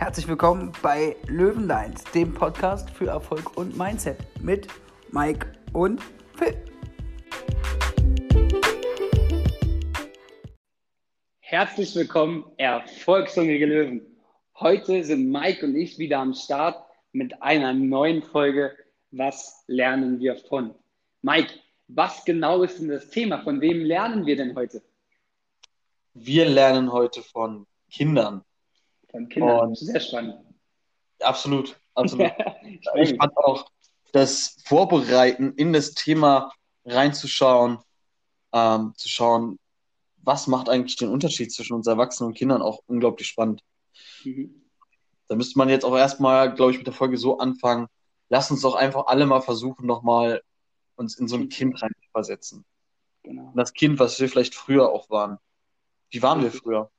Herzlich willkommen bei Löwenlines, dem Podcast für Erfolg und Mindset mit Mike und Phil. Herzlich willkommen, erfolgshungrige Löwen. Heute sind Mike und ich wieder am Start mit einer neuen Folge Was lernen wir von? Mike, was genau ist denn das Thema? Von wem lernen wir denn heute? Wir lernen heute von Kindern. Von Kindern. Und Sehr spannend. Absolut, absolut. ich fand auch das Vorbereiten in das Thema reinzuschauen, ähm, zu schauen, was macht eigentlich den Unterschied zwischen uns Erwachsenen und Kindern auch unglaublich spannend. Mhm. Da müsste man jetzt auch erstmal, glaube ich, mit der Folge so anfangen. Lass uns doch einfach alle mal versuchen, nochmal uns in so ein Kind reinzuversetzen. Genau. das Kind, was wir vielleicht früher auch waren. Wie waren wir früher?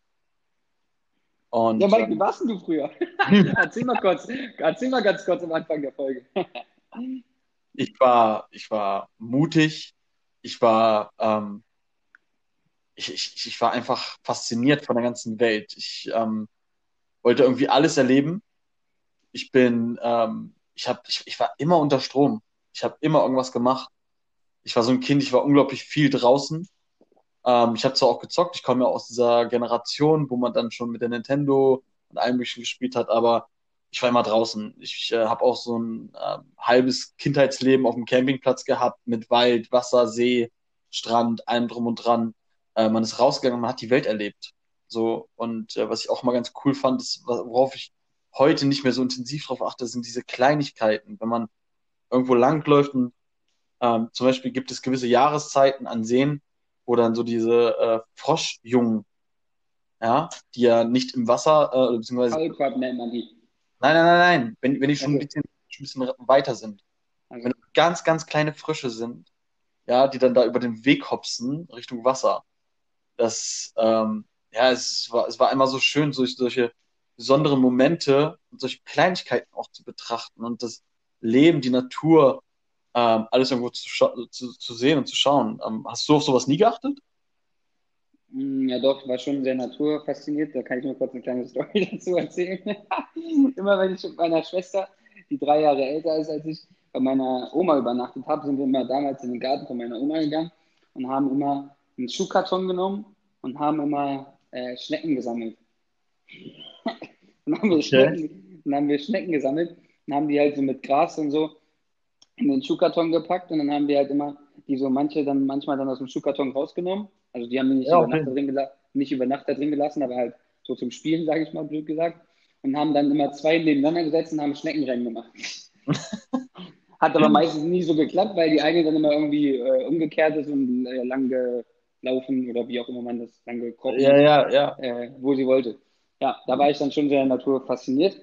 Und, ja, Mike, wie ähm, warst du früher? erzähl mal kurz, erzähl mal ganz kurz am Anfang der Folge. ich war, ich war mutig, ich war, ähm, ich, ich, ich war einfach fasziniert von der ganzen Welt. Ich ähm, wollte irgendwie alles erleben. Ich bin, ähm, ich habe, ich, ich war immer unter Strom. Ich habe immer irgendwas gemacht. Ich war so ein Kind, ich war unglaublich viel draußen. Ähm, ich habe zwar auch gezockt, ich komme ja aus dieser Generation, wo man dann schon mit der Nintendo und allem gespielt hat, aber ich war immer draußen. Ich äh, habe auch so ein äh, halbes Kindheitsleben auf dem Campingplatz gehabt mit Wald, Wasser, See, Strand, allem drum und dran. Äh, man ist rausgegangen, man hat die Welt erlebt. So und äh, was ich auch mal ganz cool fand, ist, worauf ich heute nicht mehr so intensiv drauf achte, sind diese Kleinigkeiten. Wenn man irgendwo langläuft und ähm, zum Beispiel gibt es gewisse Jahreszeiten an Seen, wo dann so diese äh, Froschjungen, ja, die ja nicht im Wasser, äh, beziehungsweise. Kaulquappen nennt man die. Nein, nein, nein, nein. Wenn, wenn die schon okay. ein, bisschen, schon ein bisschen weiter sind. Okay. Wenn ganz, ganz kleine Frösche sind, ja, die dann da über den Weg hopsen Richtung Wasser. Das, ähm, ja, es war, es war einmal so schön, solche, solche besonderen Momente und solche Kleinigkeiten auch zu betrachten und das Leben, die Natur, ähm, alles irgendwo zu, zu, zu, sehen und zu schauen. Ähm, hast du auf sowas nie geachtet? Mm, ja, doch, war schon sehr naturfasziniert. Da kann ich nur kurz eine kleine Story dazu erzählen. immer wenn ich mit meiner Schwester, die drei Jahre älter ist als ich, bei meiner Oma übernachtet habe, sind wir immer damals in den Garten von meiner Oma gegangen und haben immer einen Schuhkarton genommen und haben immer äh, Schnecken gesammelt. dann, haben wir. Schnecken, dann haben wir Schnecken gesammelt und haben die halt so mit Gras und so in den Schuhkarton gepackt und dann haben wir halt immer die so manche dann manchmal dann aus dem Schuhkarton rausgenommen. Also die haben wir nicht, ja, okay. über, Nacht da drin nicht über Nacht da drin gelassen, aber halt so zum Spielen, sage ich mal, blöd gesagt. Und haben dann immer zwei nebeneinander gesetzt und haben Schneckenrennen gemacht. Hat aber meistens nie so geklappt, weil die eine dann immer irgendwie äh, umgekehrt ist und äh, lang gelaufen oder wie auch immer man das lang gekrochen ja, ja, ja. Äh, wo sie wollte. Ja, da war ich dann schon sehr Natur fasziniert.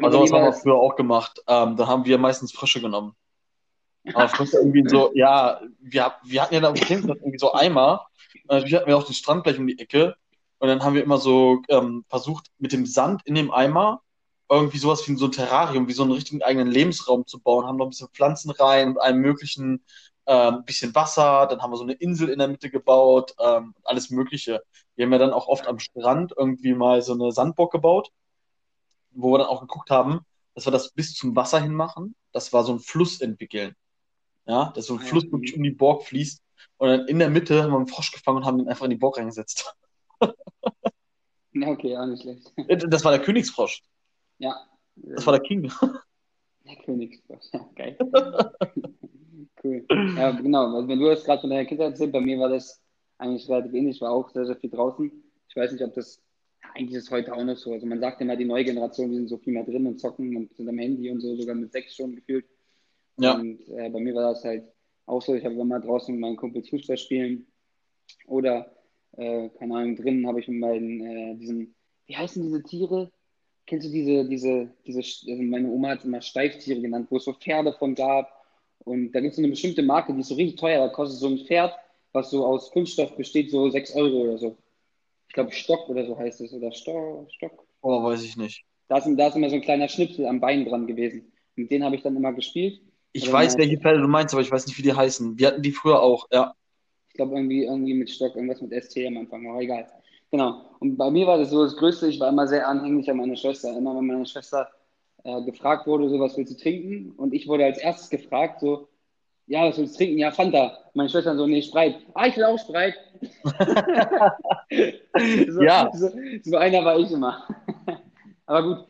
Also das haben wir früher auch gemacht. Ähm, da haben wir meistens Frische genommen. Aber früher irgendwie so, ja, wir, wir hatten ja da irgendwie so Eimer. Wir hatten ja auch den Strand gleich um die Ecke. Und dann haben wir immer so ähm, versucht, mit dem Sand in dem Eimer irgendwie sowas wie so ein Terrarium, wie so einen richtigen eigenen Lebensraum zu bauen, haben noch ein bisschen Pflanzen rein und allem möglichen, ähm, ein bisschen Wasser, dann haben wir so eine Insel in der Mitte gebaut, ähm, alles Mögliche. Wir haben ja dann auch oft am Strand irgendwie mal so eine Sandbock gebaut, wo wir dann auch geguckt haben, dass wir das bis zum Wasser hin machen. Das war so ein Fluss entwickeln. Ja, dass so ein Fluss wirklich um die Burg fließt. Und dann in der Mitte haben wir einen Frosch gefangen und haben ihn einfach in die Burg reingesetzt. okay, auch nicht schlecht. Das war der Königsfrosch. Ja. Das war der King. Der Königsfrosch, ja, geil. cool. Ja, genau. Also, wenn du das gerade von deiner Kindheit erzählt, bei mir war das eigentlich relativ ähnlich. Ich war auch sehr, sehr viel draußen. Ich weiß nicht, ob das eigentlich ist heute auch noch so. Also man sagt immer, die neue Generation, die sind so viel mehr drin und zocken und sind am Handy und so, sogar mit sechs Stunden gefühlt. Ja. Und äh, bei mir war das halt auch so, ich habe immer draußen mit meinen Kumpels Fußball spielen oder, äh, keine Ahnung, drinnen habe ich mit meinen, äh, diesen, wie heißen diese Tiere? Kennst du diese, diese, diese, also meine Oma hat es immer Steiftiere genannt, wo es so Pferde von gab. Und da gibt es eine bestimmte Marke, die ist so richtig teuer, da kostet so ein Pferd, was so aus Kunststoff besteht, so 6 Euro oder so. Ich glaube Stock oder so heißt es, oder Sto Stock. Oh, weiß ich nicht. Da ist, da ist immer so ein kleiner Schnipsel am Bein dran gewesen. Mit denen habe ich dann immer gespielt. Ich Oder weiß, welche Pferde du meinst, aber ich weiß nicht, wie die heißen. Wir hatten die früher auch, ja. Ich glaube, irgendwie, irgendwie mit Stock, irgendwas mit ST am Anfang, aber egal. Genau. Und bei mir war das so das Größte, ich war immer sehr anhänglich an meine Schwester. Immer wenn meine Schwester äh, gefragt wurde, so was willst du trinken? Und ich wurde als erstes gefragt, so, ja, was willst du trinken? Ja, Fanta. Meine Schwester so, nee, Spreit. Ah, ich will auch Spreit. so, ja. So, so einer war ich immer. Aber gut,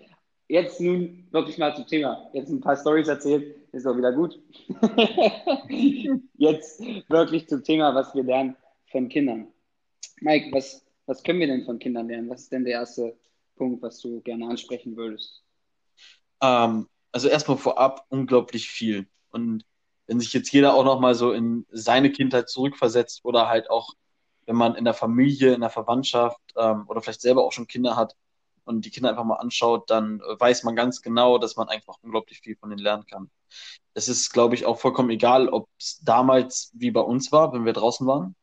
jetzt nun wirklich mal zum Thema. Jetzt ein paar Stories erzählt, ist auch wieder gut. jetzt wirklich zum Thema, was wir lernen von Kindern. Mike, was, was können wir denn von Kindern lernen? Was ist denn der erste Punkt, was du gerne ansprechen würdest? Ähm, also erstmal vorab unglaublich viel. Und wenn sich jetzt jeder auch nochmal so in seine Kindheit zurückversetzt oder halt auch, wenn man in der Familie, in der Verwandtschaft ähm, oder vielleicht selber auch schon Kinder hat und die Kinder einfach mal anschaut, dann weiß man ganz genau, dass man einfach unglaublich viel von denen lernen kann. Es ist, glaube ich, auch vollkommen egal, ob es damals wie bei uns war, wenn wir draußen waren,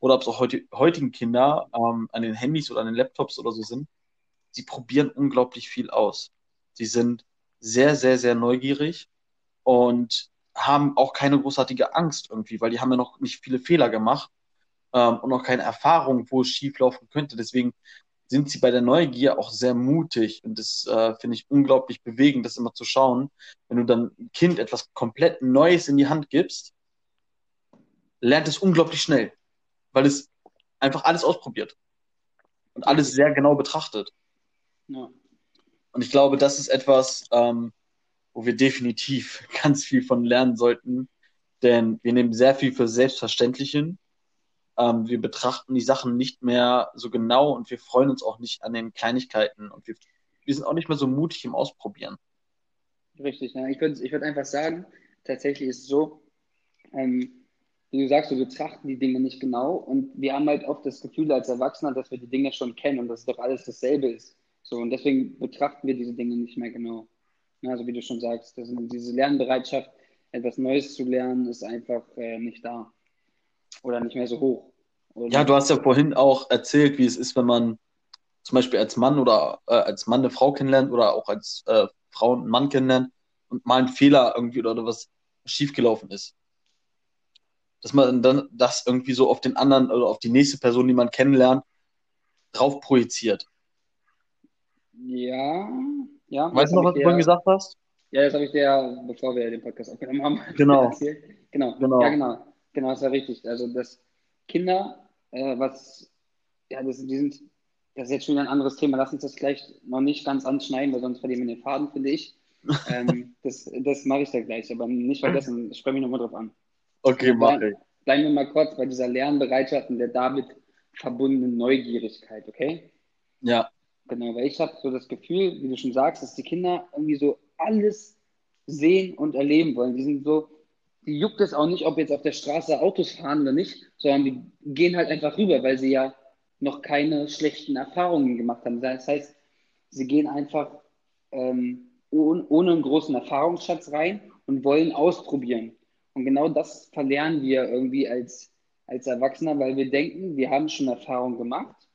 oder ob es auch heute, heutigen Kinder ähm, an den Handys oder an den Laptops oder so sind. Sie probieren unglaublich viel aus. Sie sind sehr, sehr, sehr neugierig und haben auch keine großartige Angst irgendwie, weil die haben ja noch nicht viele Fehler gemacht ähm, und noch keine Erfahrung, wo es schief laufen könnte. Deswegen sind sie bei der Neugier auch sehr mutig und das äh, finde ich unglaublich bewegend, das immer zu schauen, wenn du dann ein Kind etwas komplett Neues in die Hand gibst, lernt es unglaublich schnell, weil es einfach alles ausprobiert und alles sehr genau betrachtet. Ja. Und ich glaube, das ist etwas, ähm, wo wir definitiv ganz viel von lernen sollten, denn wir nehmen sehr viel für selbstverständlich hin. Ähm, wir betrachten die Sachen nicht mehr so genau und wir freuen uns auch nicht an den Kleinigkeiten und wir, wir sind auch nicht mehr so mutig im Ausprobieren. Richtig, ja. ich würde ich würd einfach sagen, tatsächlich ist es so, ähm, wie du sagst, wir betrachten die Dinge nicht genau und wir haben halt oft das Gefühl als Erwachsener, dass wir die Dinge schon kennen und dass doch alles dasselbe ist. So, und deswegen betrachten wir diese Dinge nicht mehr genau. Also wie du schon sagst, diese Lernbereitschaft, etwas Neues zu lernen, ist einfach äh, nicht da. Oder nicht mehr so hoch. Oder ja, du hast ja vorhin auch erzählt, wie es ist, wenn man zum Beispiel als Mann oder äh, als Mann eine Frau kennenlernt oder auch als äh, Frau einen Mann kennenlernt und mal ein Fehler irgendwie oder, oder was schiefgelaufen ist. Dass man dann das irgendwie so auf den anderen oder auf die nächste Person, die man kennenlernt, drauf projiziert. Ja, ja. Weißt du noch, was du vorhin gesagt hast? Ja, das habe ich dir, bevor wir den Podcast aufgenommen haben, genau. erzählt. Genau. genau. Ja, genau. Genau, das war richtig. Also, dass Kinder, äh, was, ja, das, die sind, das ist jetzt schon ein anderes Thema. Lass uns das gleich noch nicht ganz anschneiden, weil sonst verlieren wir den Faden, finde ich. ähm, das das mache ich da gleich, aber nicht vergessen, spreche mich nochmal drauf an. Okay, also, mach ich. Bleiben wir mal kurz bei dieser Lernbereitschaft und der damit verbundenen Neugierigkeit, okay? Ja. Genau, weil ich habe so das Gefühl, wie du schon sagst, dass die Kinder irgendwie so alles sehen und erleben wollen. Die sind so, die juckt es auch nicht, ob jetzt auf der Straße Autos fahren oder nicht, sondern die gehen halt einfach rüber, weil sie ja noch keine schlechten Erfahrungen gemacht haben. Das heißt, sie gehen einfach ähm, ohne, ohne einen großen Erfahrungsschatz rein und wollen ausprobieren. Und genau das verlernen wir irgendwie als, als Erwachsener, weil wir denken, wir haben schon Erfahrung gemacht.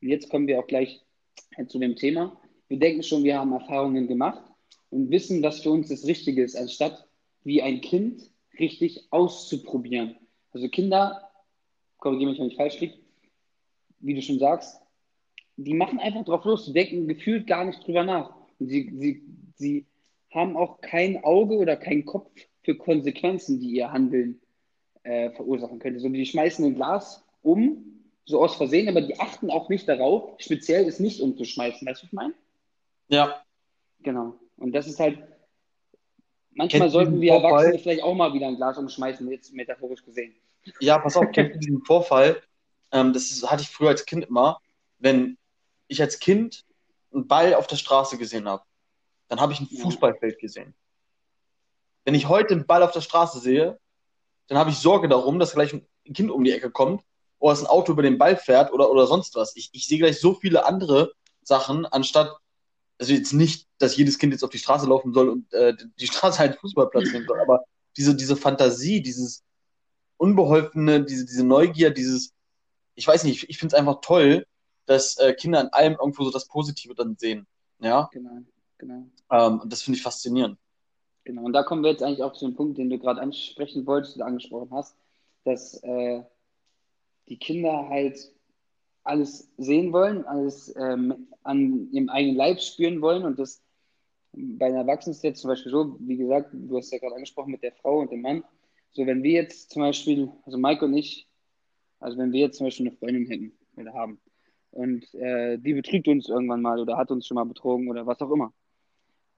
Und jetzt kommen wir auch gleich zu dem Thema. Wir denken schon, wir haben Erfahrungen gemacht und wissen, was für uns das Richtige ist, anstatt wie ein Kind richtig auszuprobieren. Also Kinder, korrigiere mich, wenn ich falsch liege, wie du schon sagst, die machen einfach drauf los, die denken gefühlt gar nicht drüber nach. Und sie, sie, sie haben auch kein Auge oder keinen Kopf für Konsequenzen, die ihr Handeln äh, verursachen könnte. So, die schmeißen ein Glas um so aus Versehen, aber die achten auch nicht darauf, speziell es nicht umzuschmeißen. Weißt du, was ich meine? Ja. Genau. Und das ist halt, manchmal Kennst sollten wir Vorfall? Erwachsene vielleicht auch mal wieder ein Glas umschmeißen, jetzt metaphorisch gesehen. Ja, pass auf, kennst du diesen Vorfall? Ähm, das ist, hatte ich früher als Kind immer, wenn ich als Kind einen Ball auf der Straße gesehen habe, dann habe ich ein Fußballfeld gesehen. Wenn ich heute einen Ball auf der Straße sehe, dann habe ich Sorge darum, dass gleich ein Kind um die Ecke kommt oder dass ein Auto über den Ball fährt oder, oder sonst was. Ich, ich sehe gleich so viele andere Sachen, anstatt, also jetzt nicht, dass jedes Kind jetzt auf die Straße laufen soll und äh, die Straße halt Fußballplatz nehmen soll, aber diese, diese Fantasie, dieses Unbeholfene, diese, diese Neugier, dieses, ich weiß nicht, ich, ich finde es einfach toll, dass äh, Kinder an allem irgendwo so das Positive dann sehen. Ja. Genau, genau. Ähm, und das finde ich faszinierend. Genau, und da kommen wir jetzt eigentlich auch zu dem Punkt, den du gerade ansprechen wolltest oder angesprochen hast, dass äh, die Kinder halt alles sehen wollen, alles ähm, an ihrem eigenen Leib spüren wollen und das bei den Erwachsenen ist jetzt zum Beispiel so, wie gesagt, du hast ja gerade angesprochen mit der Frau und dem Mann, so wenn wir jetzt zum Beispiel, also Mike und ich, also wenn wir jetzt zum Beispiel eine Freundin hätten oder haben und äh, die betrügt uns irgendwann mal oder hat uns schon mal betrogen oder was auch immer,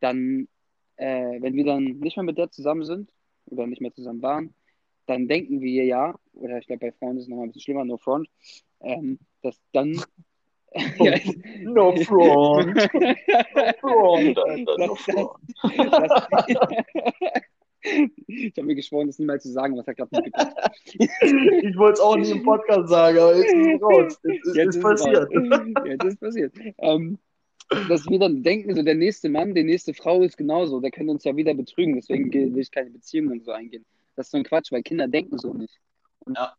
dann, äh, wenn wir dann nicht mehr mit der zusammen sind oder nicht mehr zusammen waren, dann denken wir ja, oder ich glaube bei Frauen ist es nochmal ein bisschen schlimmer, no front, ähm, dass dann ja, no front. No front, no front. ich habe mir geschworen, das niemals zu sagen, was er gerade mitbekommen Ich wollte es auch nicht im Podcast sagen, aber jetzt ist es raus. Jetzt, jetzt ist es passiert. Jetzt ist passiert. Ähm, dass wir dann denken, so der nächste Mann, die nächste Frau ist genauso, der könnte uns ja wieder betrügen, deswegen will ich keine Beziehungen und so eingehen. Das ist so ein Quatsch, weil Kinder denken so nicht. Und Ja.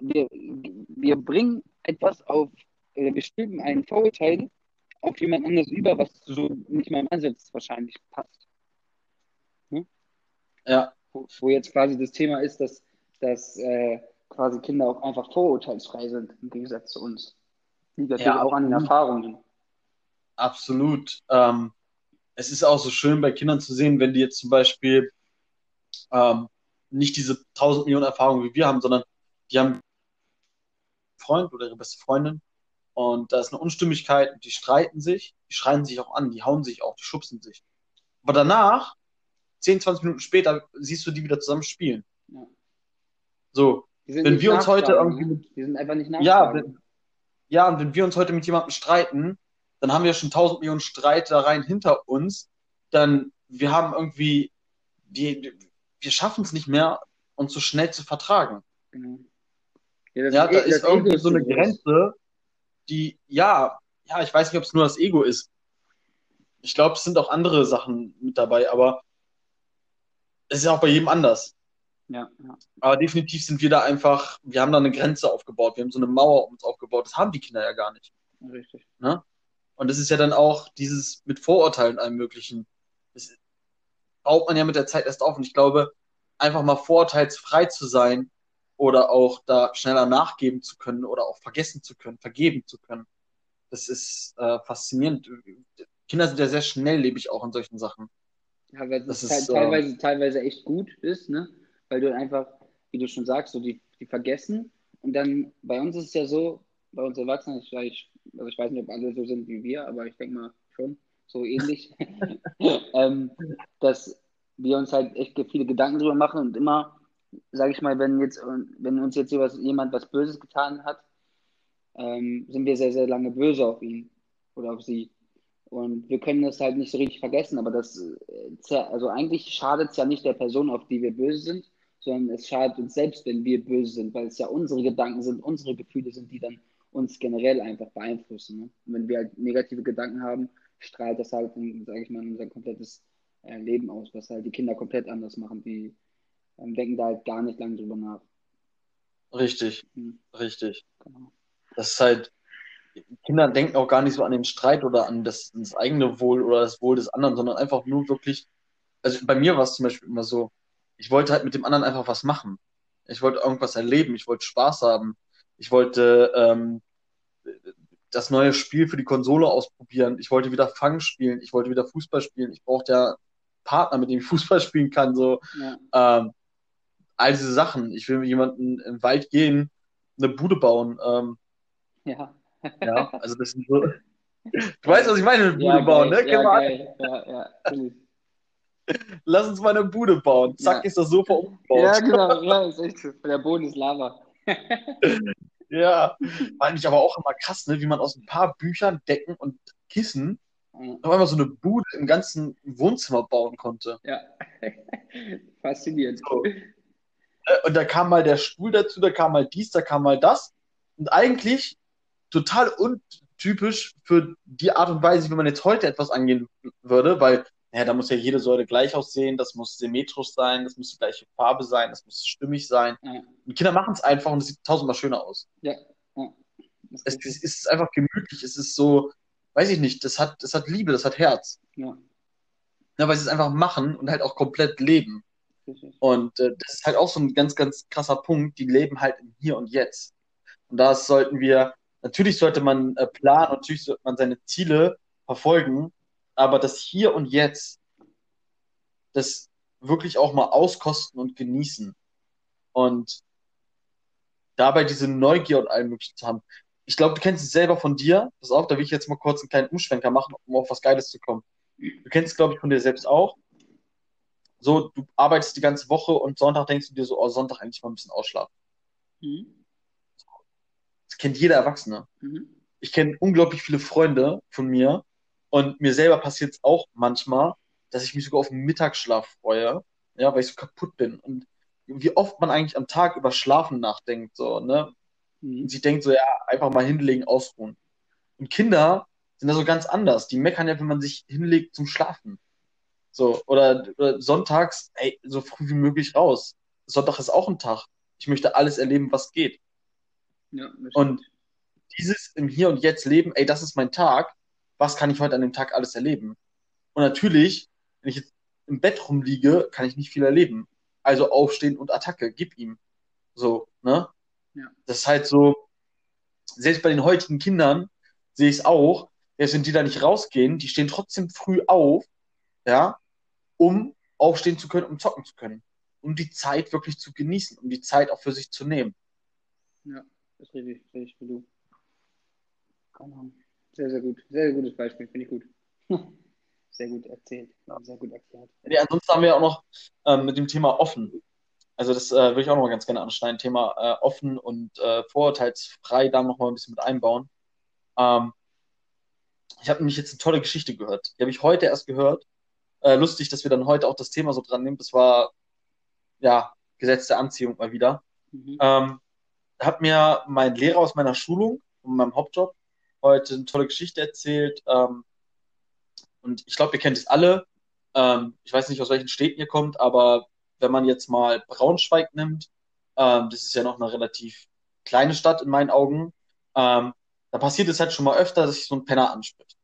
Wir, wir bringen etwas auf, oder wir stülpen ein Vorurteil auf jemand anders über, was so nicht mal im Ansatz wahrscheinlich passt. Ja, Wo, wo jetzt quasi das Thema ist, dass, dass äh, quasi Kinder auch einfach vorurteilsfrei sind, im Gegensatz zu uns. Liegt natürlich Ja, auch an den absolut. Erfahrungen. absolut. Ähm, es ist auch so schön bei Kindern zu sehen, wenn die jetzt zum Beispiel ähm, nicht diese tausend Millionen Erfahrungen wie wir haben, sondern die haben einen Freund oder ihre beste Freundin und da ist eine Unstimmigkeit und die streiten sich, die schreien sich auch an, die hauen sich auch, die schubsen sich. Aber danach, 10, 20 Minuten später, siehst du die wieder zusammen spielen. Ja. So, Wenn wir uns heute irgendwie ne? Die sind einfach nicht ja, wenn, ja, und wenn wir uns heute mit jemandem streiten, dann haben wir schon tausend Millionen Streitereien hinter uns, dann wir haben irgendwie, die, wir schaffen es nicht mehr, uns so schnell zu vertragen. Genau. Ja, das Ja, da das ist irgendwie Ego so eine. Grenze, die, ja, ja, ich weiß nicht, ob es nur das Ego ist. Ich glaube, es sind auch andere Sachen mit dabei, aber es ist ja auch bei jedem anders. Ja, ja. Aber definitiv sind wir da einfach, wir haben da eine Grenze aufgebaut, wir haben so eine Mauer um uns aufgebaut. Das haben die Kinder ja gar nicht. Richtig. Ne? Und das ist ja dann auch dieses mit Vorurteilen allem Möglichen. Das baut man ja mit der Zeit erst auf. Und ich glaube, einfach mal vorurteilsfrei zu sein oder auch da schneller nachgeben zu können oder auch vergessen zu können, vergeben zu können, das ist äh, faszinierend. Kinder sind ja sehr schnelllebig auch in solchen Sachen. Ja, weil Das es ist, te- teilweise, teilweise echt gut ist, ne? Weil du einfach, wie du schon sagst, so die, die vergessen. Und dann, bei uns ist es ja so, bei uns Erwachsenen, ich, ich, also ich weiß nicht, ob alle so sind wie wir, aber ich denke mal schon, so ähnlich, ähm, dass wir uns halt echt viele Gedanken drüber machen und immer, sage ich mal, wenn jetzt, wenn uns jetzt jemand was Böses getan hat, ähm, sind wir sehr, sehr lange böse auf ihn oder auf sie. Und wir können das halt nicht so richtig vergessen, aber das, äh, also eigentlich schadet es ja nicht der Person, auf die wir böse sind, sondern es schadet uns selbst, wenn wir böse sind, weil es ja unsere Gedanken sind, unsere Gefühle sind, die dann uns generell einfach beeinflussen. Ne? Und wenn wir halt negative Gedanken haben, strahlt das halt, sage ich mal, unser komplettes äh, Leben aus, was halt die Kinder komplett anders machen. Die ähm, denken da halt gar nicht lange drüber nach. Richtig, Hm, richtig. genau. Das ist halt, Kinder denken auch gar nicht so an den Streit oder an das, das eigene Wohl oder das Wohl des anderen, sondern einfach nur wirklich, also bei mir war es zum Beispiel immer so, ich wollte halt mit dem anderen einfach was machen. Ich wollte irgendwas erleben, ich wollte Spaß haben, ich wollte ähm, das neue Spiel für die Konsole ausprobieren, ich wollte wieder Fang spielen, ich wollte wieder Fußball spielen, ich brauchte ja Partner, mit dem ich Fußball spielen kann, so Ja, ähm, all diese Sachen. Ich will mit jemandem im Wald gehen, eine Bude bauen, ähm, ja. ja, also das sind so. Du weißt, was ich meine mit Bude Ja, bauen, geil, ne? ja, geil. Ja, ja, natürlich. Lass uns mal eine Bude bauen. Zack, Ja. ist das Sofa umgebaut. Ja, genau, ja, ist echt so. Der Boden ist Lava. Ja. Fand ich aber auch immer krass, ne? Wie man aus ein paar Büchern, Decken und Kissen Ja, auf einmal so eine Bude im ganzen Wohnzimmer bauen konnte. ja. Faszinierend. So. Äh, Und da kam mal der Stuhl dazu, da kam mal dies, da kam mal das. Und eigentlich total untypisch für die Art und Weise, wie man jetzt heute etwas angehen würde, weil ja, da muss ja jede Säule gleich aussehen, das muss symmetrisch sein, das muss die gleiche Farbe sein, das muss stimmig sein. Ja, Und Kinder machen es einfach und es sieht tausendmal schöner aus. ja. ja. Das Es, ist es, es ist einfach gemütlich, es ist so, weiß ich nicht, das hat, das hat Liebe, das hat Herz. ja, Ja, weil sie es einfach machen und halt auch komplett leben. Und äh, das ist halt auch so ein ganz, ganz krasser Punkt. Die leben halt im Hier und Jetzt. Und das sollten wir natürlich sollte man äh, planen, natürlich sollte man seine Ziele verfolgen, aber das Hier und Jetzt, das wirklich auch mal auskosten und genießen. Und dabei diese Neugier und allem möglichen zu haben. Ich glaube, du kennst es selber von dir. Pass auf, da will ich jetzt mal kurz einen kleinen Umschwenker machen, um auf was Geiles zu kommen. Du kennst es, glaube ich, von dir selbst auch. So, du arbeitest die ganze Woche und Sonntag denkst du dir so, oh, Sonntag eigentlich mal ein bisschen ausschlafen. Mhm. Das kennt jeder Erwachsene. Mhm. Ich kenne unglaublich viele Freunde von mir und mir selber passiert es auch manchmal, dass ich mich sogar auf den Mittagsschlaf freue, ja, weil ich so kaputt bin. Und wie oft man eigentlich am Tag über Schlafen nachdenkt, so, ne? Mhm. Und sie denkt so, ja, einfach mal hinlegen, ausruhen. Und Kinder sind da so ganz anders. Die meckern ja, wenn man sich hinlegt zum Schlafen. So, oder, oder sonntags, ey, so früh wie möglich raus. Sonntag ist auch ein Tag. Ich möchte alles erleben, was geht. Ja, und dieses im Hier und Jetzt leben, ey, das ist mein Tag. Was kann ich heute an dem Tag alles erleben? Und natürlich, wenn ich jetzt im Bett rumliege, kann ich nicht viel erleben. Also aufstehen und Attacke, gib ihm. So, ne? Ja. Das ist halt so, selbst bei den heutigen Kindern sehe ich es auch, selbst wenn die da nicht rausgehen, die stehen trotzdem früh auf, ja, um aufstehen zu können, um zocken zu können. Um die Zeit wirklich zu genießen, um die Zeit auch für sich zu nehmen. Ja, das ist richtig, richtig wie du. Sehr, sehr gut. Sehr, sehr gutes Beispiel, finde ich gut. sehr gut erzählt, sehr gut erklärt. Ja, ansonsten haben wir auch noch ähm, mit dem Thema offen. Also das äh, würde ich auch noch mal ganz gerne anschneiden. Thema äh, offen und äh, vorurteilsfrei da noch mal ein bisschen mit einbauen. Ähm, ich habe nämlich jetzt eine tolle Geschichte gehört. Die habe ich heute erst gehört. Äh, lustig, dass wir dann heute auch das Thema so dran nehmen. Das war ja Gesetz der Anziehung mal wieder. Mhm. Ähm, hat mir mein Lehrer aus meiner Schulung, von meinem Hauptjob, heute eine tolle Geschichte erzählt. Ähm, und ich glaube, ihr kennt es alle. Ähm, ich weiß nicht, aus welchen Städten ihr kommt, aber wenn man jetzt mal Braunschweig nimmt, ähm, das ist ja noch eine relativ kleine Stadt in meinen Augen, ähm, da passiert es halt schon mal öfter, dass sich so ein Penner anspricht.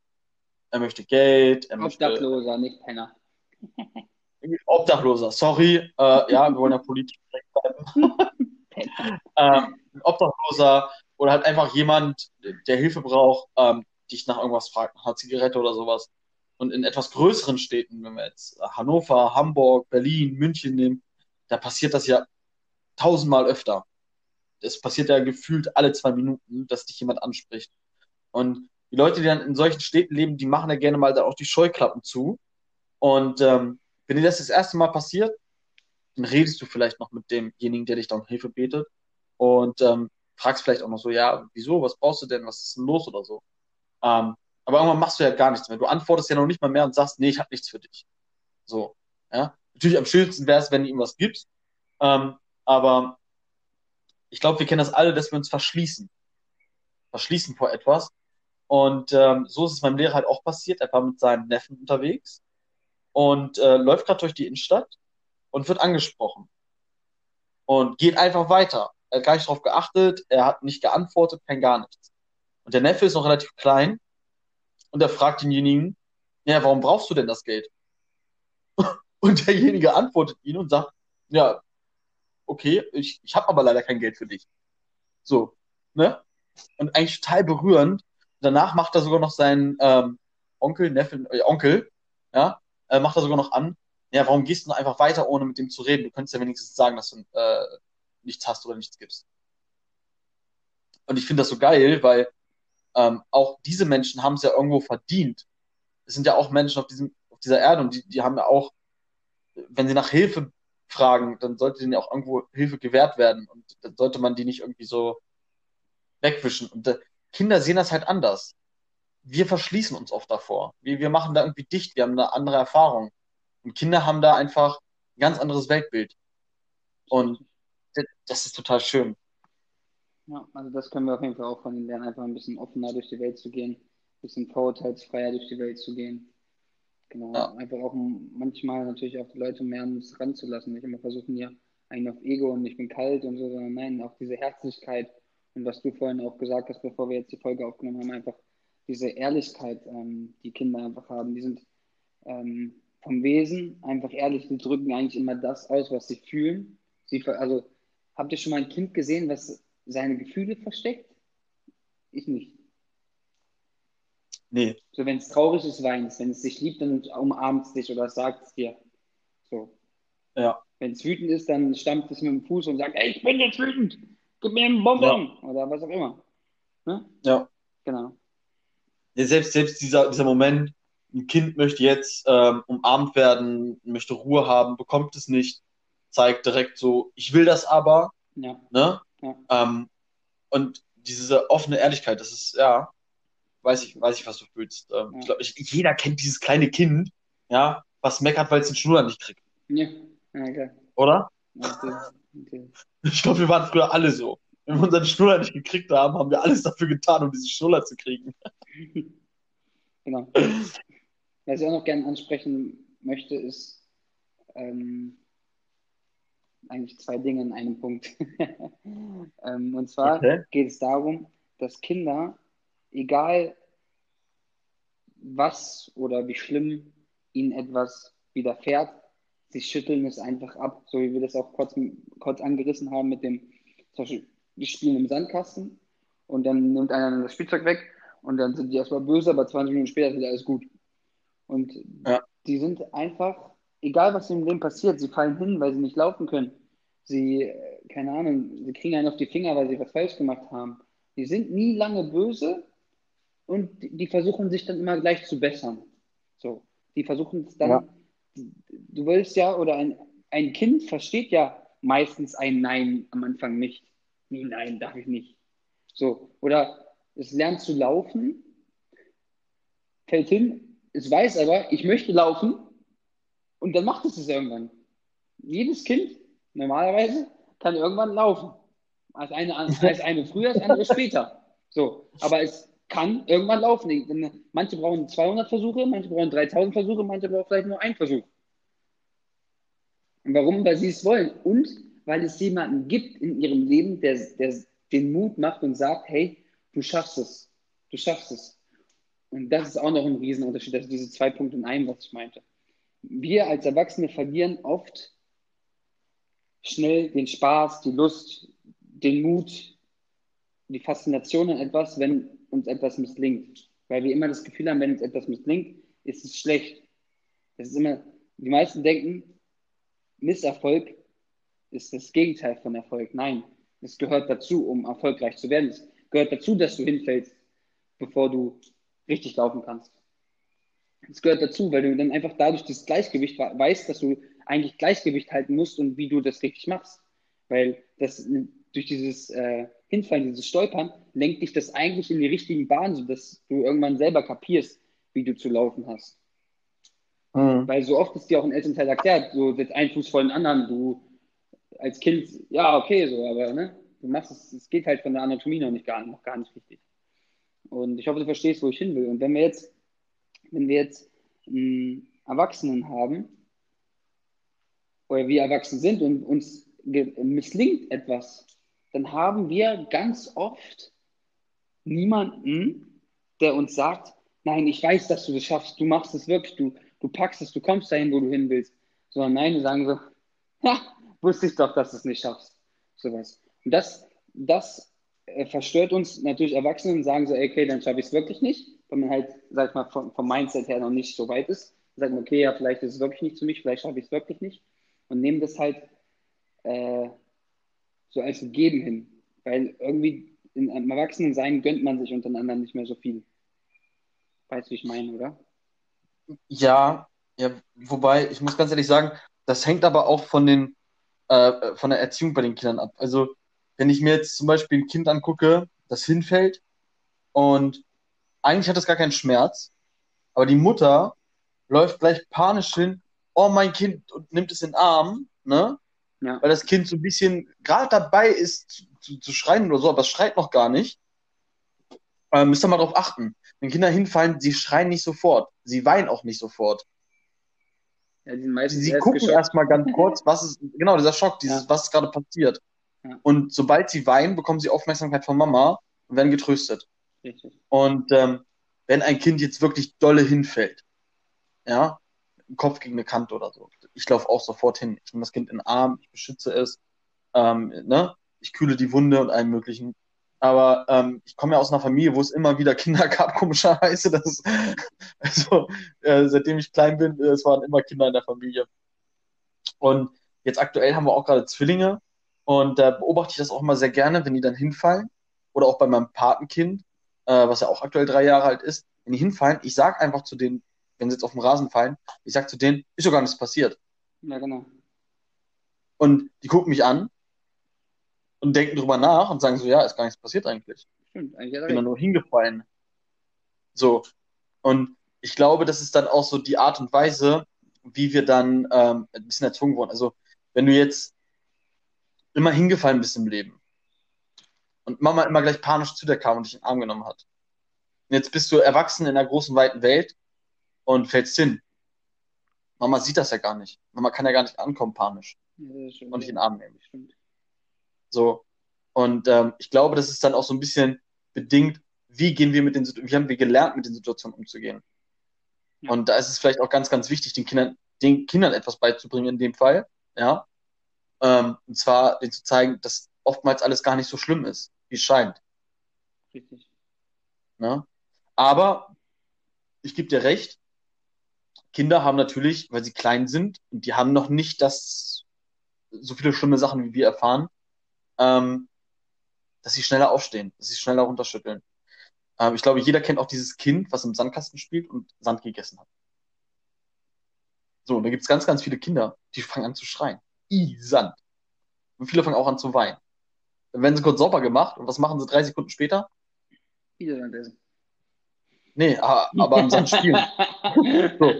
Er möchte Geld, er Obdachloser, möchte... nicht Penner. Obdachloser, sorry. Äh, ja, wir wollen ja politisch bleiben. ähm, Obdachloser oder halt einfach jemand, der Hilfe braucht, ähm, dich nach irgendwas fragt, nach einer Zigarette oder sowas. Und in etwas größeren Städten, wenn wir jetzt Hannover, Hamburg, Berlin, München nehmen, da passiert das ja tausendmal öfter. Es passiert ja gefühlt alle zwei Minuten, dass dich jemand anspricht. Und die Leute, die dann in solchen Städten leben, die machen ja gerne mal da auch die Scheuklappen zu. Und ähm, wenn dir das das erste Mal passiert, dann redest du vielleicht noch mit demjenigen, der dich da um Hilfe betet. Und ähm, fragst vielleicht auch noch so, ja, wieso, was brauchst du denn, was ist denn los oder so. Ähm, aber irgendwann machst du ja gar nichts mehr. Du antwortest ja noch nicht mal mehr und sagst, nee, ich habe nichts für dich. So, ja. Natürlich am schönsten wäre es, wenn du ihm was gibst. Ähm, aber ich glaube, wir kennen das alle, dass wir uns verschließen. Verschließen vor etwas. Und ähm, so ist es meinem Lehrer halt auch passiert. Er war mit seinem Neffen unterwegs und äh, läuft gerade durch die Innenstadt und wird angesprochen. Und geht einfach weiter. Er hat gar nicht darauf geachtet, er hat nicht geantwortet, kein gar nichts. Und der Neffe ist noch relativ klein und er fragt denjenigen, ja, warum brauchst du denn das Geld? Und derjenige antwortet ihn und sagt, ja, okay, ich, ich habe aber leider kein Geld für dich. So, ne? Und eigentlich total berührend. Danach macht er sogar noch seinen ähm, Onkel, Neffen, äh, Onkel, ja, äh, macht er sogar noch an, ja, warum gehst du einfach weiter, ohne mit dem zu reden? Du könntest ja wenigstens sagen, dass du äh, nichts hast oder nichts gibst. Und ich finde das so geil, weil ähm, auch diese Menschen haben es ja irgendwo verdient. Es sind ja auch Menschen auf, diesem, auf dieser Erde und die, die haben ja auch, wenn sie nach Hilfe fragen, dann sollte ihnen ja auch irgendwo Hilfe gewährt werden und dann sollte man die nicht irgendwie so wegwischen. Und äh, Kinder sehen das halt anders. Wir verschließen uns oft davor. Wir, wir machen da irgendwie dicht, wir haben eine andere Erfahrung. Und Kinder haben da einfach ein ganz anderes Weltbild. Und das ist total schön. Ja, also das können wir auf jeden Fall auch von ihnen lernen, einfach ein bisschen offener durch die Welt zu gehen, ein bisschen vorurteilsfreier durch die Welt zu gehen. Genau, ja. einfach auch manchmal natürlich auch die Leute mehr an uns ranzulassen, nicht immer versuchen, ja, einen auf Ego und ich bin kalt und so, sondern nein, auch diese Herzlichkeit und was du vorhin auch gesagt hast, bevor wir jetzt die Folge aufgenommen haben, einfach diese Ehrlichkeit, ähm, die Kinder einfach haben, die sind ähm, vom Wesen einfach ehrlich, die drücken eigentlich immer das aus, was sie fühlen. Sie, also habt ihr schon mal ein Kind gesehen, was seine Gefühle versteckt? Ich nicht. Nee. So, wenn es traurig ist, weinst. Wenn es dich liebt, dann umarmt es dich oder sagt es dir. So. Ja. Wenn es wütend ist, dann stammt es mit dem Fuß und sagt, ey, ich bin jetzt wütend, gib mir einen Bonbon oder was auch immer. Ne? Ja. Genau. Ja, selbst, selbst dieser, dieser Moment, ein Kind möchte jetzt ähm, umarmt werden, möchte Ruhe haben, bekommt es nicht, zeigt direkt so, ich will das aber. Ja. Ne? Ja. Ähm, und diese offene Ehrlichkeit, das ist, ja, weiß ich, weiß ich, was du fühlst. Ähm, Ja. Ich glaube, jeder kennt dieses kleine Kind, ja, was meckert, weil es den Schnuller nicht kriegt, Ja, ja klar. oder? Ich glaube, wir waren früher alle so. Wenn wir unseren Schnuller nicht gekriegt haben, haben wir alles dafür getan, um diesen Schnuller zu kriegen. Genau. Was ich auch noch gerne ansprechen möchte, ist ähm, eigentlich zwei Dinge in einem Punkt. ähm, und zwar Okay. geht es darum, dass Kinder, egal was oder wie schlimm ihnen etwas widerfährt, sie schütteln es einfach ab, so wie wir das auch kurz, kurz angerissen haben mit dem, zum Beispiel, wir spielen im Sandkasten und dann nimmt einer das Spielzeug weg und dann sind die erstmal böse, aber 20 Minuten später ist wieder alles gut. Und Ja. die sind einfach, egal was im Leben passiert, sie fallen hin, weil sie nicht laufen können. Sie, äh, keine Ahnung, sie kriegen einen auf die Finger, weil sie was falsch gemacht haben. Die sind nie lange böse und die, die versuchen sich dann immer gleich zu bessern. So, die versuchen es dann, Ja. Du willst ja, oder ein, ein Kind versteht ja meistens ein Nein am Anfang nicht. Nee, nein, darf ich nicht. So, oder es lernt zu laufen, fällt hin, es weiß aber, ich möchte laufen und dann macht es es irgendwann. Jedes Kind normalerweise kann irgendwann laufen. Als eine, als eine früher, als andere später. So, aber es kann irgendwann laufen. Manche brauchen 200 Versuche, manche brauchen 3000 Versuche, manche brauchen vielleicht nur einen Versuch. Und warum? Weil sie es wollen. Und weil es jemanden gibt in ihrem Leben, der, der den Mut macht und sagt, hey, du schaffst es. Du schaffst es. Und das ist auch noch ein Riesenunterschied. Also diese zwei Punkte in einem, was ich meinte. Wir als Erwachsene verlieren oft schnell den Spaß, die Lust, den Mut, die Faszination an etwas, wenn uns etwas misslingt. Weil wir immer das Gefühl haben, wenn uns etwas misslingt, ist es schlecht. Das ist immer, die meisten denken, Misserfolg ist das Gegenteil von Erfolg. Nein, es gehört dazu, um erfolgreich zu werden. Es gehört dazu, dass du hinfällst, bevor du richtig laufen kannst. Es gehört dazu, weil du dann einfach dadurch das Gleichgewicht weißt, dass du eigentlich Gleichgewicht halten musst und wie du das richtig machst. Weil das durch dieses äh, Hinfallen, dieses Stolpern, lenkt dich das eigentlich in die richtigen Bahnen, sodass du irgendwann selber kapierst, wie du zu laufen hast. Mhm. Weil so oft ist dir auch ein Elternteil erklärt, so setzt ein Fuß vor den anderen, du als Kind, ja, okay, so, aber ne, du machst es, es geht halt von der Anatomie noch nicht gar, noch gar nicht richtig. Und ich hoffe, du verstehst, wo ich hin will. Und wenn wir jetzt, wenn wir jetzt einen Erwachsenen haben, oder wir erwachsen sind und uns misslingt etwas, dann haben wir ganz oft niemanden, der uns sagt, nein, ich weiß, dass du das schaffst, du machst es wirklich, du, du packst es, du kommst dahin, wo du hin willst. Sondern nein, die sagen so, ja, wusste ich doch, dass du es nicht schaffst. Sowas. Und das, das äh, verstört uns natürlich Erwachsene und sagen so, okay, dann schaffe ich es wirklich nicht, weil man halt, sag ich mal, vom, vom Mindset her noch nicht so weit ist. Man, okay, ja, vielleicht ist es wirklich nicht für mich, vielleicht schaffe ich es wirklich nicht. Und nehmen das halt äh, so als gegeben hin. Weil irgendwie in einem Erwachsenensein gönnt man sich untereinander nicht mehr so viel. Weißt du, wie ich meine, oder? Ja, ja, wobei, ich muss ganz ehrlich sagen, das hängt aber auch von den, äh, von der Erziehung bei den Kindern ab. Also, wenn ich mir jetzt zum Beispiel ein Kind angucke, das hinfällt und eigentlich hat es gar keinen Schmerz, aber die Mutter läuft gleich panisch hin, oh mein Kind, und nimmt es in den Arm, ne? Ja. Weil das Kind so ein bisschen gerade dabei ist zu, zu, schreien oder so, aber es schreit noch gar nicht. Ähm, müsst ihr mal drauf achten. Wenn Kinder hinfallen, sie schreien nicht sofort. Sie weinen auch nicht sofort. Ja, Sie erst gucken erstmal ganz kurz, was ist, genau, dieser Schock, dieses, Ja. was gerade passiert. Ja. Und sobald sie weinen, bekommen sie Aufmerksamkeit von Mama und werden getröstet. Richtig. Und ähm, wenn ein Kind jetzt wirklich dolle hinfällt, ja, Kopf gegen eine Kante oder so, ich laufe auch sofort hin. Ich nehme das Kind in den Arm, ich beschütze es, ähm, ne? ich kühle die Wunde und allem möglichen. Aber ähm, ich komme ja aus einer Familie, wo es immer wieder Kinder gab, komischerweise. Das also, äh, seitdem ich klein bin, äh, es waren immer Kinder in der Familie. Und jetzt aktuell haben wir auch gerade Zwillinge. Und da beobachte ich das auch immer sehr gerne, wenn die dann hinfallen. Oder auch bei meinem Patenkind, äh, was ja auch aktuell drei Jahre alt ist. Wenn die hinfallen, ich sage einfach zu denen, wenn sie jetzt auf dem Rasen fallen, ich sage zu denen, ist doch gar nichts passiert. Ja, genau. Und die gucken mich an und denken drüber nach und sagen so, ja, ist gar nichts passiert eigentlich. Stimmt, eigentlich Ich bin da nur hingefallen. So. Und ich glaube, das ist dann auch so die Art und Weise, wie wir dann ähm, ein bisschen erzogen wurden. Also, wenn du jetzt immer hingefallen bist im Leben und Mama immer gleich panisch zu dir kam und dich in den Arm genommen hat. Und jetzt bist du erwachsen in einer großen, weiten Welt und fällst hin. Mama sieht das ja gar nicht. Mama kann ja gar nicht ankommen panisch Ja, und dich in den Arm nehmen. Stimmt. So. Und ähm, ich glaube, das ist dann auch so ein bisschen bedingt, wie gehen wir mit den, wie haben wir gelernt, mit den Situationen umzugehen. Ja. Und da ist es vielleicht auch ganz, ganz wichtig, den Kindern, den Kindern etwas beizubringen in dem Fall, ja. Ähm, und zwar denen zu zeigen, dass oftmals alles gar nicht so schlimm ist, wie es scheint. Richtig. Ne? Aber ich gebe dir recht, Kinder haben natürlich, weil sie klein sind und die haben noch nicht das so viele schlimme Sachen wie wir erfahren, ähm, dass sie schneller aufstehen, dass sie schneller runterschütteln. Ähm, ich glaube, jeder kennt auch dieses Kind, was im Sandkasten spielt und Sand gegessen hat. So, und da gibt's ganz, ganz viele Kinder, die fangen an zu schreien. I, Sand. Und viele fangen auch an zu weinen. Dann werden sie kurz sauber gemacht und was machen sie drei Sekunden später? Wieder dann essen. Nee, aber, aber am Sand spielen. So.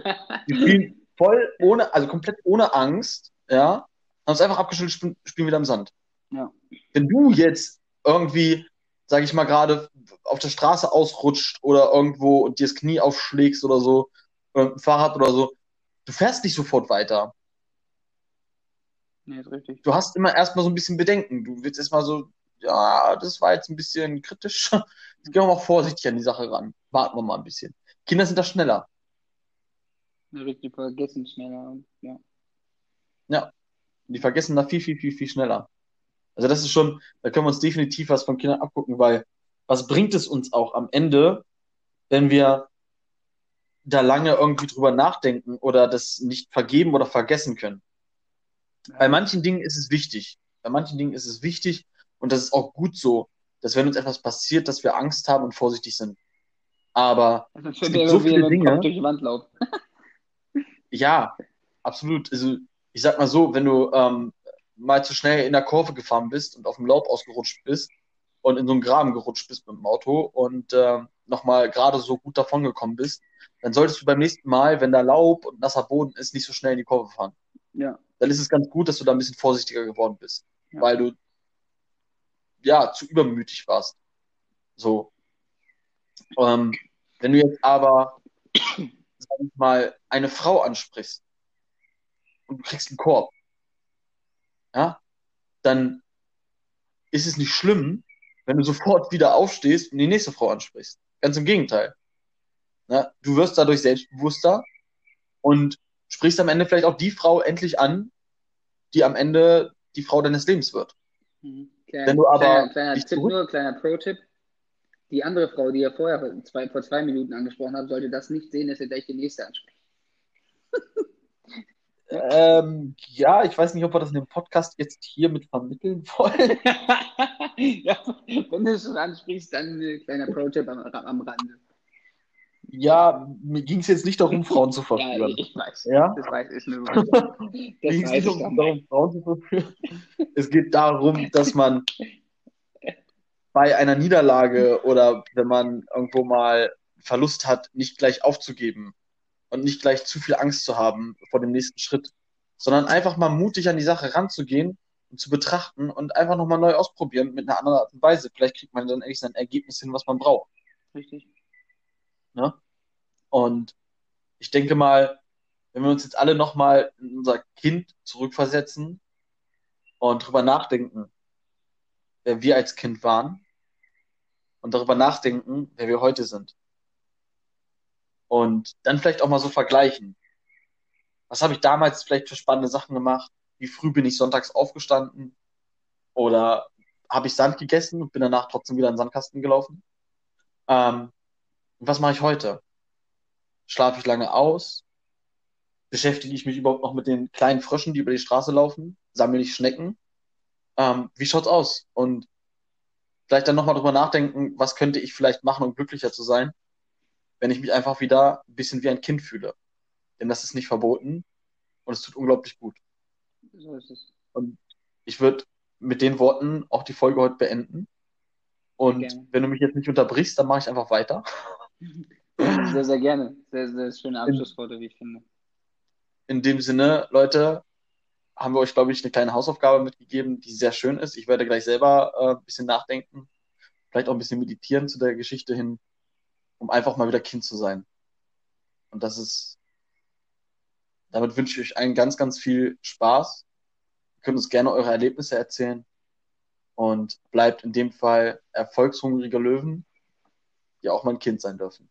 Die spielen voll ohne, also komplett ohne Angst, ja, haben es einfach abgeschüttelt, spielen, spielen wieder im Sand. Ja. Wenn du jetzt irgendwie, sag ich mal, gerade auf der Straße ausrutscht oder irgendwo und dir das Knie aufschlägst oder so, oder mit dem Fahrrad oder so, du fährst nicht sofort weiter. Nee, ist richtig. Du hast immer erstmal so ein bisschen Bedenken. Du willst erstmal so, ja, das war jetzt ein bisschen kritisch. Jetzt gehen wir mal vorsichtig an die Sache ran. Warten wir mal ein bisschen. Kinder sind da schneller. Ja, richtig, vergessen schneller. Und, ja. Die vergessen da viel, viel, viel, viel schneller. Also das ist schon, da können wir uns definitiv was von Kindern abgucken, weil was bringt es uns auch am Ende, wenn wir da lange irgendwie drüber nachdenken oder das nicht vergeben oder vergessen können? Bei manchen Dingen ist es wichtig. Bei manchen Dingen ist es wichtig und das ist auch gut so, dass wenn uns etwas passiert, dass wir Angst haben und vorsichtig sind. Aber Es gibt so viele Dinge. Kopf durch die Wand laufen. Ja, absolut. Also ich sag mal so, wenn du ähm, mal zu schnell in der Kurve gefahren bist und auf dem Laub ausgerutscht bist und in so einen Graben gerutscht bist mit dem Auto und ähm, nochmal gerade so gut davongekommen bist, dann solltest du beim nächsten Mal, wenn da Laub und nasser Boden ist, nicht so schnell in die Kurve fahren. Ja. Dann ist es ganz gut, dass du da ein bisschen vorsichtiger geworden bist, Ja. weil du ja zu übermütig warst. So. Ähm, wenn du jetzt aber, sag ich mal, eine Frau ansprichst und du kriegst einen Korb, ja, dann ist es nicht schlimm, wenn du sofort wieder aufstehst und die nächste Frau ansprichst. Ganz im Gegenteil. Ja, du wirst dadurch selbstbewusster und sprichst am Ende vielleicht auch die Frau endlich an, die am Ende die Frau deines Lebens wird. Mhm. Kleiner, Wenn du aber kleiner, kleiner Tipp nur, kleiner Pro-Tipp. Die andere Frau, die ihr vorher vor zwei, vor zwei Minuten angesprochen habt, sollte das nicht sehen, dass ihr gleich die nächste anspricht. Ähm, ja, ich weiß nicht, ob wir das in dem Podcast jetzt hier mit vermitteln wollen. ja, wenn du es schon ansprichst, dann äh, kleiner Pro-Tipp am, am Rande. Ja, mir ging es jetzt nicht darum, Frauen zu Ja, verführen. ich weiß. Ja? Das weiß ich nur. Mir Das ging es weiß nicht ich doch. darum, Frauen zu verführen. Es geht darum, dass man bei einer Niederlage oder wenn man irgendwo mal Verlust hat, nicht gleich aufzugeben und nicht gleich zu viel Angst zu haben vor dem nächsten Schritt, sondern einfach mal mutig an die Sache ranzugehen und zu betrachten und einfach nochmal neu ausprobieren mit einer anderen Art und Weise. Vielleicht kriegt man dann endlich sein Ergebnis hin, was man braucht. Richtig. Ne? Und ich denke mal, wenn wir uns jetzt alle nochmal in unser Kind zurückversetzen und drüber nachdenken, wer wir als Kind waren und darüber nachdenken, wer wir heute sind. Und dann vielleicht auch mal so vergleichen. Was habe ich damals vielleicht für spannende Sachen gemacht? Wie früh bin ich sonntags aufgestanden? Oder habe ich Sand gegessen und bin danach trotzdem wieder in den Sandkasten gelaufen. Ähm, was mache ich heute? Schlafe ich lange aus? Beschäftige ich mich überhaupt noch mit den kleinen Fröschen, die über die Straße laufen? Sammle ich Schnecken? Ähm, wie schaut's aus? Und vielleicht dann nochmal drüber nachdenken, was könnte ich vielleicht machen, um glücklicher zu sein, wenn ich mich einfach wieder ein bisschen wie ein Kind fühle. Denn das ist nicht verboten und es tut unglaublich gut. So ist es. Und ich würde mit den Worten auch die Folge heute beenden. Und wenn du mich jetzt nicht unterbrichst, dann mache ich einfach weiter. Sehr, sehr gerne. Sehr, sehr schöne Abschlussworte, wie ich finde. In dem Sinne, Leute, haben wir euch, glaube ich, eine kleine Hausaufgabe mitgegeben, die sehr schön ist. Ich werde gleich selber äh, ein bisschen nachdenken, vielleicht auch ein bisschen meditieren zu der Geschichte hin, um einfach mal wieder Kind zu sein. Und das ist, damit wünsche ich euch allen ganz, ganz viel Spaß. Ihr könnt uns gerne eure Erlebnisse erzählen und bleibt in dem Fall erfolgshungrige Löwen, die auch mal ein Kind sein dürfen.